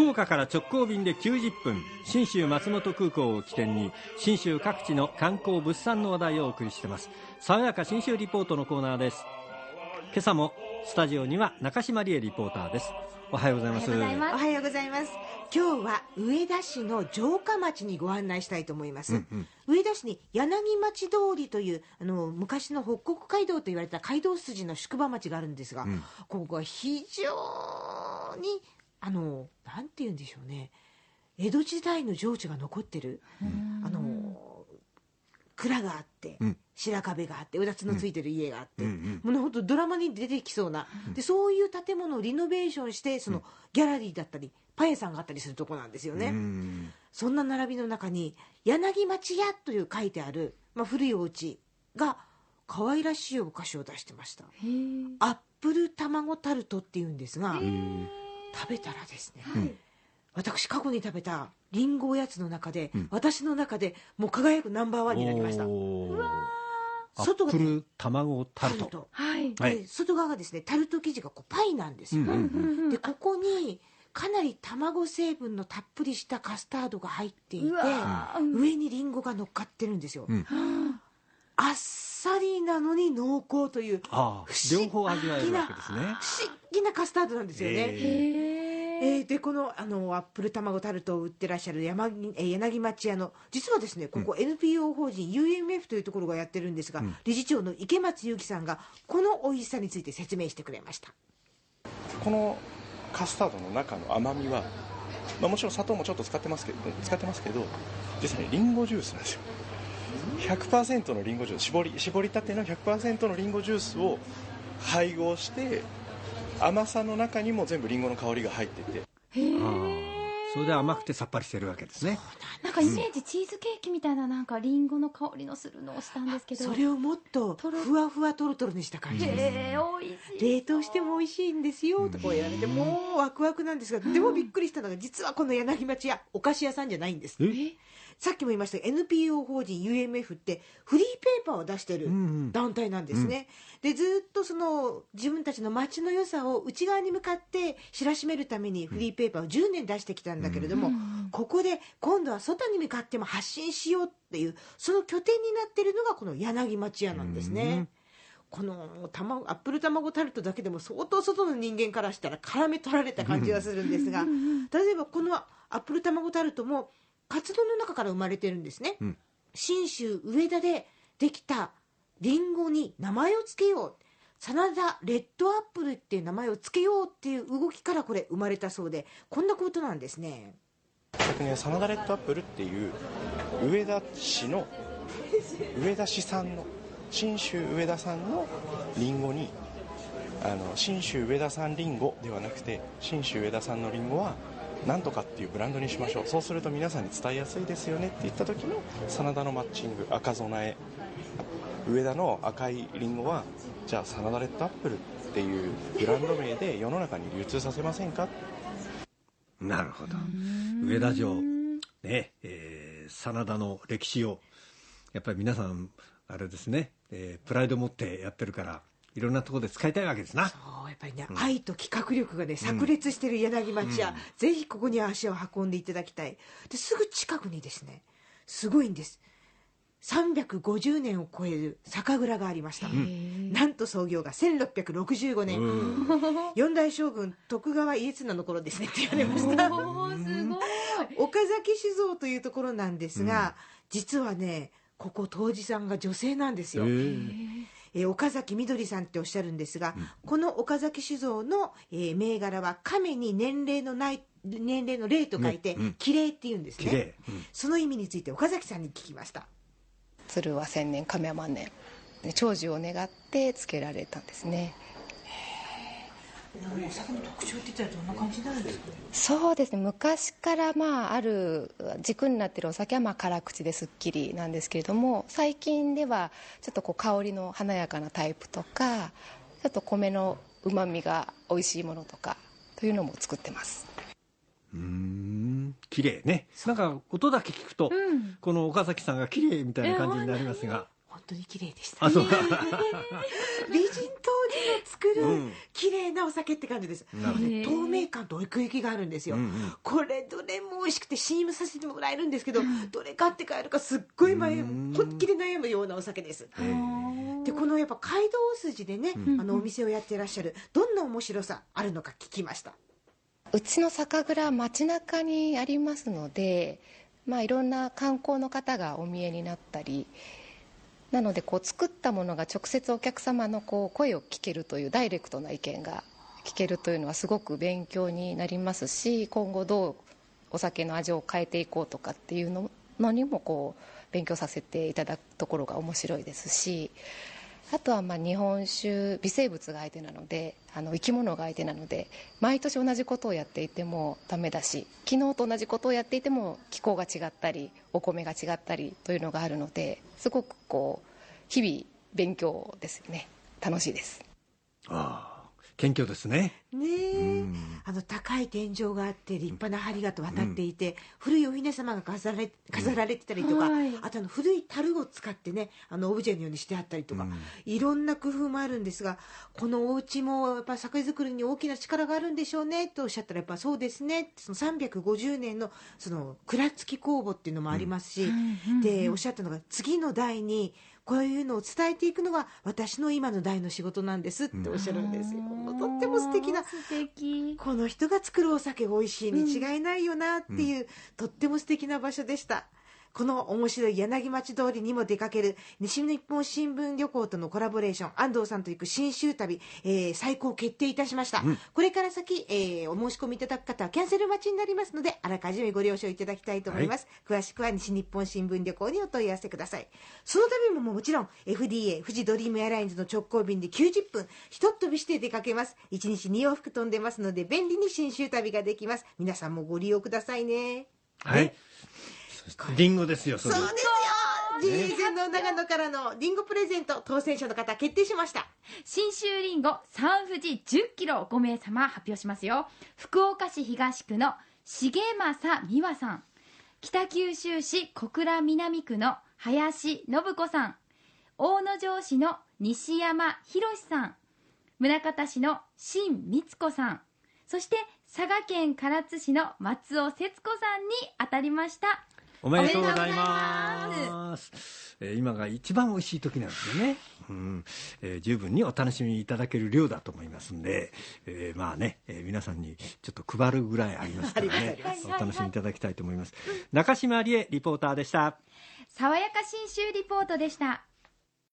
福岡から直行便で90分信州松本空港を起点に信州各地の観光物産の話題をお送りしています。爽やか信州リポートのコーナーです。今朝もスタジオには中島理恵リポーターです。おはようございます。おはようございます。今日は上田市の城下町にご案内したいと思います、うんうん、上田市に柳町通りというあの昔の北国街道と言われた街道筋の宿場町があるんですが、うん、ここは非常にあのなんて言うんでしょうね。江戸時代の情緒が残ってる、あの蔵があって、うん、白壁があってうだつのついてる家があって、もう本当ドラマに出てきそうな、うん、でそういう建物をリノベーションしてそのギャラリーだったりパン屋さんがあったりするとこなんですよね、そんな並びの中に柳町屋という書いてある、まあ、古いお家が可愛らしいお菓子を出してました。アップル卵タルトっていうんですが食べたらですね、はい、私過去に食べたりんごおやつの中で、うん、私の中でもう輝くナンバーワンになりました。外が、ね、卵タルト。はい、はい、外側がですねタルト生地がこうパイなんですよ、うんうんうん、でここにかなり卵成分のたっぷりしたカスタードが入っていて上にりんごが乗っかってるんですよ、うん、あっさりなのに濃厚という両方味わえるわけですね。不思議なカスタードなんですよね、えー、でこのあのアップル卵タルトを売ってらっしゃる山柳町屋の実はですねここ NPO 法人 UMF というところがやってるんですが、うん、理事長の池松裕樹さんがこの美味しさについて説明してくれました。このカスタードの中の甘みは、まあ、もちろん砂糖もちょっと使ってますけど使ってますけど実際にリンゴジュースなんですよ100%のリンゴジュース絞り絞りたての100%のリンゴジュースを配合して甘さの中にも全部リンゴの香りが入ってて。へえそれで甘くてさっぱりしてるわけですね。なんかイメージチーズケーキみたいななんかリンゴの香りのするのをしたんですけど。それをもっとふわふわとろとろにした感じ。です、冷凍しても美味しいんですよとこう言われてもうワクワクなんですがでもびっくりしたのが実はこの柳町屋お菓子屋さんじゃないんです。え？さっきも言いました NPO 法人 UMF ってフリーペーパーを出してる団体なんですね、うん、でずっとその自分たちの街の良さを内側に向かって知らしめるためにフリーペーパーを10年出してきたんだけれども、うん、ここで今度は外に向かっても発信しようっていうその拠点になってるのがこの柳町屋なんですね。うん。この卵アップル卵タルトだけでも相当外の人間からしたら絡め取られた感じがするんですが例えばこのアップル卵タルトも活動の中から生まれてるんですね、うん、信州上田でできたりんごに名前を付けよう。真田レッドアップルっていう名前を付けようっていう動きからこれ生まれたそうでこんなことなんですね。逆に真田レッドアップルっていう上田市の 上田市産の信州上田産のりんごにあの信州上田産りんごではなくて信州上田産のりんごはなんとかっていうブランドにしましょう。そうすると皆さんに伝えやすいですよね。って言った時の真田のマッチング赤備え。上田の赤いりんごはじゃあ真田レッドアップルっていうブランド名で世の中に流通させませんか？なるほど。上田城ねえー、真田の歴史をやっぱり皆さんあれですね、えー、プライド持ってやってるからいろんなところで使いたいわけですな。そう、やっぱりね、うん、愛と企画力がね、炸裂してる柳町屋、うん、ぜひここに足を運んでいただきたい。で、すぐ近くにですね、すごいんです。350年を超える酒蔵がありました。なんと創業が1665年。四代将軍徳川家綱の頃ですねって言われました。岡崎酒造というところなんですが、うん、実はね、ここ当時さんが女性なんですよ。えー、岡崎みどりさんっておっしゃるんですが、うん、この岡崎酒造の、えー、銘柄は亀に年齢のない年齢の霊と書いて、ね、綺麗って言うんですね、うん、その意味について岡崎さんに聞きました。鶴は千年亀は万年。長寿を願ってつけられたんですねお酒の特徴って言ったらどんな感じになるんですか、ね、そうですね。昔からまあある軸になっているお酒はまあ辛口ですっきりなんですけれども最近ではちょっとこう香りの華やかなタイプとかちょっと米のうまみが美味しいものとかというのも作ってます。うん。綺麗ね。なんか音だけ聞くと、うん、この岡崎さんが綺麗みたいな感じになりますが、本当に綺麗でした、ね、あそう。か 美人島に作るうん。綺麗なお酒って感じです、なるほど。ね透明感と奥行きがあるんですよ、うんうん。これどれも美味しくて CM させてもらえるんですけど、どれ買って帰るかすっごい迷うん。う本気で悩むようなお酒です。でこのやっぱ街道筋でね、うんあのお店をやってらっしゃるどんな面白さあるのか聞きました。うちの酒蔵は街中にありますので、まあ、いろんな観光の方がお見えになったりなのでこう作ったものが直接お客様のこう声を聞けるというダイレクトな意見が聞けるというのはすごく勉強になりますし今後どうお酒の味を変えていこうとかっていうのにもこう勉強させていただくところが面白いですしあとはまあ日本酒微生物が相手なのであの生き物が相手なので毎年同じことをやっていてもダメだし昨日と同じことをやっていても気候が違ったりお米が違ったりというのがあるのですごくこう日々勉強ですよね。楽しいです。ああ。謙虚ですね。ねえ、うん。あの高い天井があって立派な梁がと渡っていて、古いお雛様が飾られ飾られてたりとか、はい。あとあの古い樽を使ってねあのオブジェのようにしてあったりとか、うん。いろんな工夫もあるんですがこのお家もやっぱ酒造りに大きな力があるんでしょうねとおっしゃったらやっぱそうですね。ってその350年のその蔵付き工房っていうのもありますし、でおっしゃったのが次の代にこういうのを伝えていくのが私の今の代の仕事なんですっておっしゃるんですよ。とっても素敵なこの人が作るお酒が美味しいに違いないよなっていう、とっても素敵な場所でした。この面白い柳町通りにも出かける西日本新聞旅行とのコラボレーション安藤さんと行く新州旅、えー最高決定いたしました、これから先、えーお申し込みいただく方はキャンセル待ちになりますのであらかじめご了承いただきたいと思います、詳しくは西日本新聞旅行にお問い合わせください。その旅ももちろん FDA 富士ドリームエアラインズの直行便で90分ひとっ飛びして出かけます。1日2往復飛んでますので便利に新州旅ができます。皆さんもご利用くださいね。はいリンゴですよそれ。そうですよ。GA 全の長野からのリンゴプレゼント当選者の方決定しました。信州りんご三富士10キロ5名様発表しますよ。福岡市東区の重政美和さん。北九州市小倉南区の林信子さん。大野城市の西山博さん。宗像市の新光子さん。そして佐賀県唐津市の松尾節子さんに当たりましたおめでとうございま。ますえー今が一番美味しい時なんですよね。うん、えー十分にお楽しみいただける量だと思いますんで、えーまあね、えー皆さんにちょっと配るぐらいありますからね お楽しみいただきたいと思います。中島理恵リポーターでした。爽やか信州リポートでした